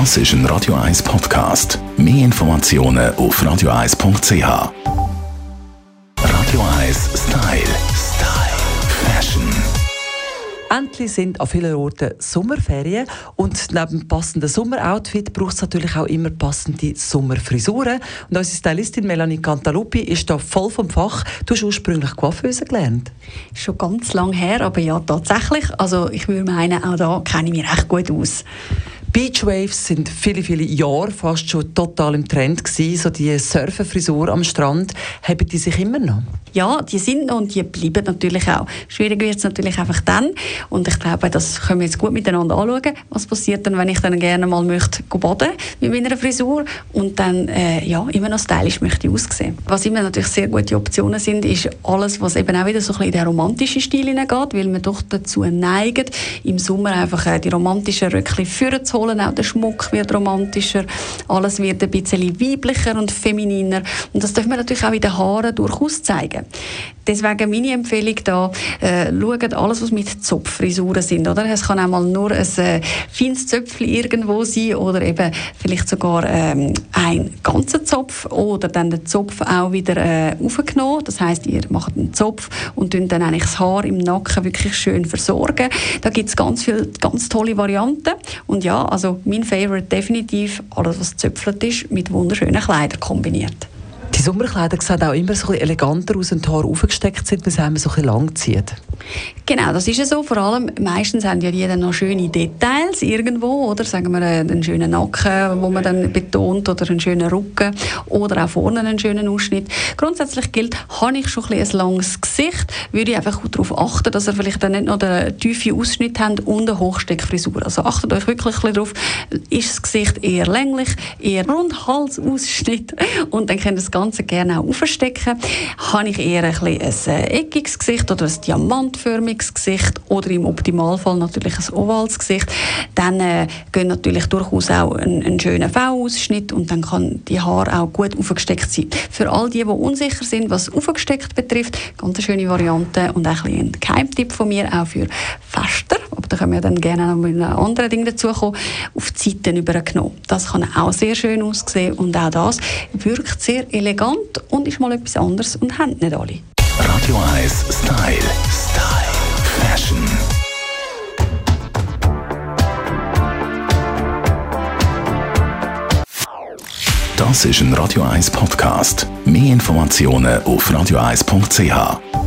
Das ist ein Radio 1 Podcast. Mehr Informationen auf radio1.ch. Radio 1 Style. Style. Fashion. Endlich sind an vielen Orten Sommerferien und neben passenden Sommeroutfit braucht es natürlich auch immer passende Sommerfrisuren. Und unsere Stylistin Melanie Cantaluppi ist da voll vom Fach. Du hast ursprünglich Coiffeuse gelernt. Schon ganz lang her, aber ja, tatsächlich. Also ich würde meinen, auch da kenne ich mich recht gut aus. Beachwaves sind viele, viele Jahre fast schon total im Trend gewesen. So die Surferfrisur am Strand, haben die sich immer noch? Ja, die sind noch und die bleiben natürlich auch. Schwierig wird es natürlich einfach dann. Und ich glaube, das können wir jetzt gut miteinander anschauen. Was passiert dann, wenn ich dann gerne mal möchte baden mit meiner Frisur und dann äh, ja, immer noch stylisch möchte aussehen. Was immer natürlich sehr gute Optionen sind, ist alles, was eben auch wieder so ein bisschen in den romantischen Stil hineingeht, weil man doch dazu neigt, im Sommer einfach äh, die romantischen Röckchen führen zu holen. Auch der Schmuck wird romantischer, alles wird ein bisschen weiblicher und femininer. Und das darf man natürlich auch in den Haaren durchaus zeigen. Deswegen meine Empfehlung da, äh, schaut alles, was mit Zopffrisuren sind, oder? Es kann auch mal nur ein äh, feines Zöpfchen irgendwo sein oder eben vielleicht sogar ähm, ein ganzer Zopf oder dann den Zopf auch wieder äh, aufgenommen. Das heißt, ihr macht einen Zopf und dann eigentlich das Haar im Nacken wirklich schön versorgen. Da gibt es ganz viele ganz tolle Varianten und ja, also mein Favorite definitiv alles, was zöpfelt ist, mit wunderschönen Kleidern kombiniert. Sommerkleider sehen auch immer so eleganter aus, wenn die Haare aufgesteckt sind, weil sie so lang zieht. Genau, das ist ja so. Vor allem, meistens haben ja die dann noch schöne Details irgendwo, oder? Sagen wir äh, einen schönen Nacken, wo man dann betont, oder einen schönen Rücken, oder auch vorne einen schönen Ausschnitt. Grundsätzlich gilt, habe ich schon ein, ein langes Gesicht, würde ich einfach darauf achten, dass ihr vielleicht dann nicht noch den tiefen Ausschnitt habt und eine Hochsteckfrisur. Also achtet euch wirklich darauf, ist das Gesicht eher länglich, eher Rundhalsausschnitt und dann könnt ihr das Ganze gerne auch aufstecken. Habe ich eher ein, ein äh, eckiges Gesicht oder ein diamantförmiges Gesicht oder im Optimalfall natürlich ein ovales Gesicht, dann äh, gehen natürlich durchaus auch ein, ein schöner V-Ausschnitt und dann kann die Haare auch gut aufgesteckt sein. Für all die, die unsicher sind, was aufgesteckt betrifft, ganz eine schöne Variante und ein, ein Geheimtipp von mir auch für Fester, aber da können wir dann gerne noch mit einem anderen Ding dazukommen, auf Seiten übergenommen. Das kann auch sehr schön aussehen und auch das wirkt sehr elegant und ist mal etwas anderes und haben nicht alle. Radio 1 Style. Style. Fashion. Das ist ein Radio 1 Podcast. Mehr Informationen auf radio1.ch.